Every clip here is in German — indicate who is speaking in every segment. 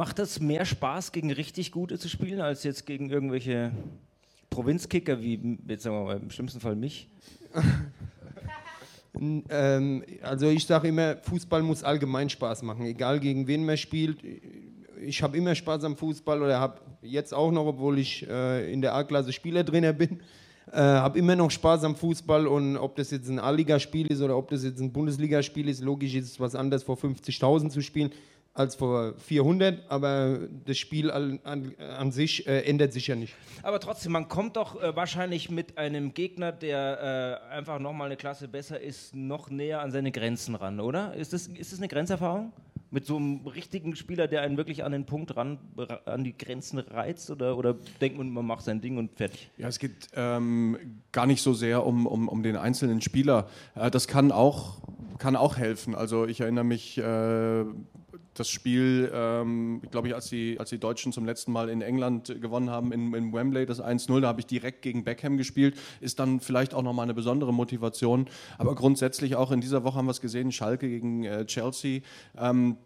Speaker 1: macht es mehr Spaß, gegen richtig Gute zu spielen, als jetzt gegen irgendwelche Provinzkicker, wie jetzt sagen wir mal im schlimmsten Fall mich?
Speaker 2: ähm, also ich sage immer, Fußball muss allgemein Spaß machen, egal gegen wen man spielt. Ich habe immer Spaß am Fußball oder habe jetzt auch noch, obwohl ich äh, in der A-Klasse Spielertrainer bin, äh, habe immer noch Spaß am Fußball und ob das jetzt ein A-Liga-Spiel ist oder ob das jetzt ein Bundesligaspiel ist, logisch ist es was anderes, vor 50.000 zu spielen als vor 400, aber das Spiel an, an, an sich äh, ändert sich ja nicht.
Speaker 1: Aber trotzdem, man kommt doch äh, wahrscheinlich mit einem Gegner, der äh, einfach nochmal eine Klasse besser ist, noch näher an seine Grenzen ran, oder? Ist das, ist das eine Grenzerfahrung? Mit so einem richtigen Spieler, der einen wirklich an den Punkt ran, an die Grenzen reizt? Oder, oder denkt man, man macht sein Ding und fertig?
Speaker 3: Ja, es geht ähm, gar nicht so sehr um, um, um den einzelnen Spieler. Äh, das kann auch, kann auch helfen. Also ich erinnere mich äh, das Spiel, ähm, glaube ich, als die, als die Deutschen zum letzten Mal in England gewonnen haben, in, in Wembley, das 1-0, da habe ich direkt gegen Beckham gespielt, ist dann vielleicht auch nochmal eine besondere Motivation. Aber grundsätzlich auch in dieser Woche haben wir es gesehen, Schalke gegen äh, Chelsea. Ähm,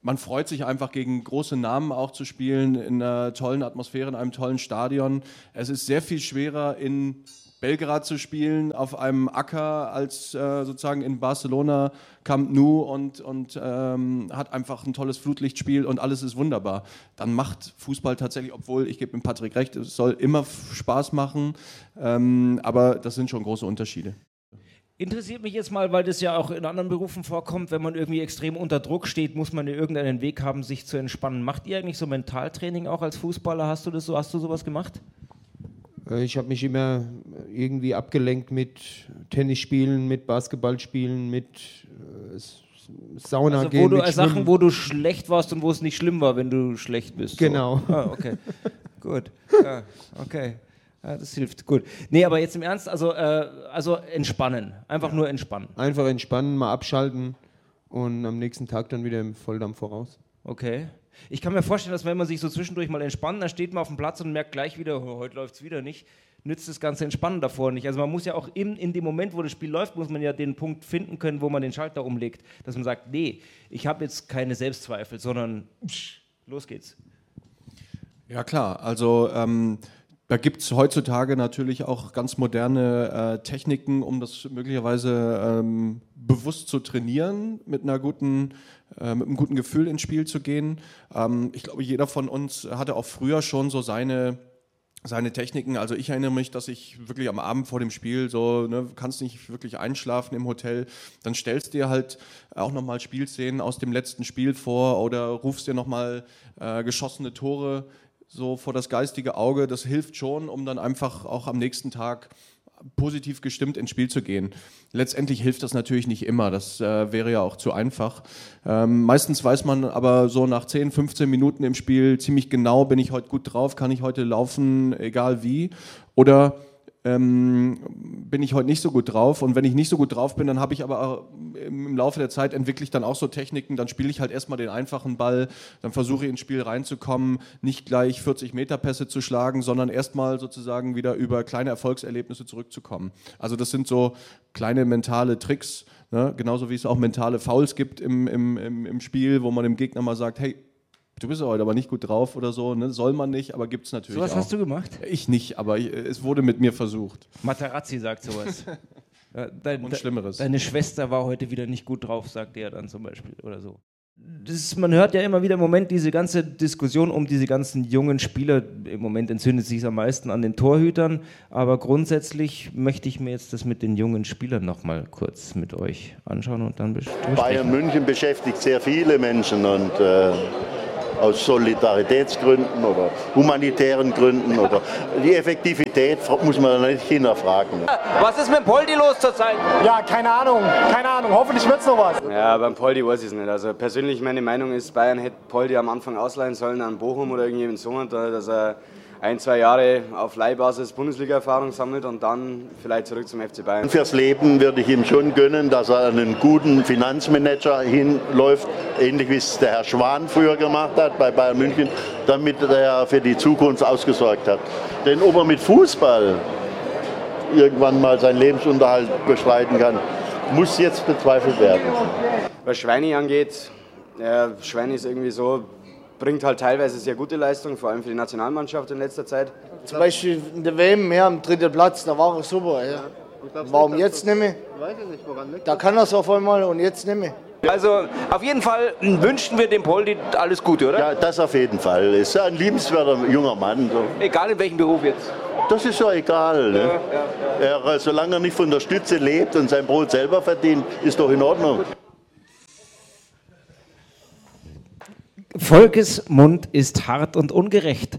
Speaker 3: man freut sich einfach gegen große Namen auch zu spielen, in einer tollen Atmosphäre, in einem tollen Stadion. Es ist sehr viel schwerer in Belgrad zu spielen, auf einem Acker, als äh, sozusagen in Barcelona, Camp Nou und, und ähm, hat einfach ein tolles Flutlichtspiel und alles ist wunderbar. Dann macht Fußball tatsächlich, obwohl ich gebe dem Patrick recht, es soll immer Spaß machen, ähm, aber das sind schon große Unterschiede.
Speaker 1: Interessiert mich jetzt mal, weil das ja auch in anderen Berufen vorkommt, wenn man irgendwie extrem unter Druck steht, muss man irgendeinen Weg haben, sich zu entspannen. Macht ihr eigentlich so Mentaltraining auch als Fußballer? Hast du das so, hast du sowas gemacht?
Speaker 2: Äh, ich habe mich immer irgendwie abgelenkt mit Tennisspielen, mit Basketballspielen, mit äh, Sauna
Speaker 1: also,
Speaker 2: gehen.
Speaker 1: Wo du, Sachen, wo du schlecht warst und wo es nicht schlimm war, wenn du schlecht bist.
Speaker 2: Genau.
Speaker 1: So. Ah, okay. Gut. Ja, okay. Ja, das hilft. Gut. Nee, aber jetzt im Ernst, also, äh, also entspannen. Einfach ja. nur entspannen.
Speaker 2: Einfach entspannen, mal abschalten und am nächsten Tag dann wieder im Volldampf voraus.
Speaker 1: Okay. Ich kann mir vorstellen, dass wenn man sich so zwischendurch mal entspannt, dann steht man auf dem Platz und merkt gleich wieder, oh, heute läuft es wieder nicht, nützt das ganze Entspannen davor nicht. Also man muss ja auch in, in dem Moment, wo das Spiel läuft, muss man ja den Punkt finden können, wo man den Schalter umlegt, dass man sagt, nee, ich habe jetzt keine Selbstzweifel, sondern psch, los geht's.
Speaker 3: Ja klar, also ähm, da gibt es heutzutage natürlich auch ganz moderne äh, Techniken, um das möglicherweise ähm, bewusst zu trainieren, mit einer guten äh, mit einem guten Gefühl ins Spiel zu gehen. Ähm, ich glaube, jeder von uns hatte auch früher schon so seine seine Techniken. Also ich erinnere mich, dass ich wirklich am Abend vor dem Spiel so, ne, kannst nicht wirklich einschlafen im Hotel, dann stellst dir halt auch nochmal Spielszenen aus dem letzten Spiel vor oder rufst dir nochmal äh, geschossene Tore so vor das geistige Auge. Das hilft schon, um dann einfach auch am nächsten Tag positiv gestimmt ins Spiel zu gehen. Letztendlich hilft das natürlich nicht immer, das äh, wäre ja auch zu einfach. Ähm, meistens weiß man aber so nach 10, 15 Minuten im Spiel ziemlich genau, bin ich heute gut drauf, kann ich heute laufen, egal wie. Oder ähm, bin ich heute nicht so gut drauf. Und wenn ich nicht so gut drauf bin, dann habe ich aber im Laufe der Zeit entwickle ich dann auch so Techniken. Dann spiele ich halt erstmal den einfachen Ball, dann versuche ich ins Spiel reinzukommen, nicht gleich 40 Meter Pässe zu schlagen, sondern erstmal sozusagen wieder über kleine Erfolgserlebnisse zurückzukommen. Also das sind so kleine mentale Tricks, ne? genauso wie es auch mentale Fouls gibt im, im, im, im Spiel, wo man dem Gegner mal sagt, hey, du bist heute aber nicht gut drauf oder so, ne? soll man nicht, aber gibt es natürlich
Speaker 1: so was
Speaker 3: auch.
Speaker 1: hast du gemacht?
Speaker 3: Ich nicht, aber ich, es wurde mit mir versucht.
Speaker 1: Materazzi sagt sowas.
Speaker 3: Dein, Und Schlimmeres.
Speaker 1: Deine Schwester war heute wieder nicht gut drauf, sagt er dann zum Beispiel oder so. Ist, man hört ja immer wieder im Moment diese ganze Diskussion um diese ganzen jungen Spieler. Im Moment entzündet sich am meisten an den Torhütern, aber grundsätzlich möchte ich mir jetzt das mit den jungen Spielern noch mal kurz mit euch anschauen und dann besprechen.
Speaker 4: Bayern München beschäftigt sehr viele Menschen und äh aus Solidaritätsgründen oder humanitären Gründen oder die Effektivität muss man nicht hinterfragen.
Speaker 1: Was ist mit Poldi los zurzeit?
Speaker 5: Ja, keine Ahnung, keine Ahnung. Hoffentlich wird es noch was.
Speaker 6: Ja, beim Poldi weiß ich es nicht. Also persönlich meine Meinung ist, Bayern hätte Poldi am Anfang ausleihen sollen an Bochum oder irgendjemand so, dass er ein, zwei Jahre auf Leihbasis Bundesliga-Erfahrung sammelt und dann vielleicht zurück zum FC Bayern.
Speaker 4: Fürs Leben würde ich ihm schon gönnen, dass er einen guten Finanzmanager hinläuft, ähnlich wie es der Herr Schwan früher gemacht hat bei Bayern München, damit er für die Zukunft ausgesorgt hat. Denn ob er mit Fußball irgendwann mal seinen Lebensunterhalt bestreiten kann, muss jetzt bezweifelt werden.
Speaker 6: Was Schweini angeht, ja, Schweini ist irgendwie so bringt halt teilweise sehr gute Leistungen, vor allem für die Nationalmannschaft in letzter Zeit.
Speaker 7: Zum Beispiel in der WM mehr am dritten Platz, da war er super. Ja. Warum jetzt nicht mehr?
Speaker 8: Weiß ich nicht, woran liegt
Speaker 7: Da kann er es auf einmal und jetzt nicht mehr.
Speaker 9: Also auf jeden Fall wünschen wir dem Poldi alles Gute, oder?
Speaker 4: Ja, das auf jeden Fall. Ist ja ein liebenswerter junger Mann. So.
Speaker 9: Egal in welchem Beruf jetzt.
Speaker 4: Das ist ja egal. Ne? Er, solange er nicht von der Stütze lebt und sein Brot selber verdient, ist doch in Ordnung.
Speaker 1: Volkes Mund ist hart und ungerecht.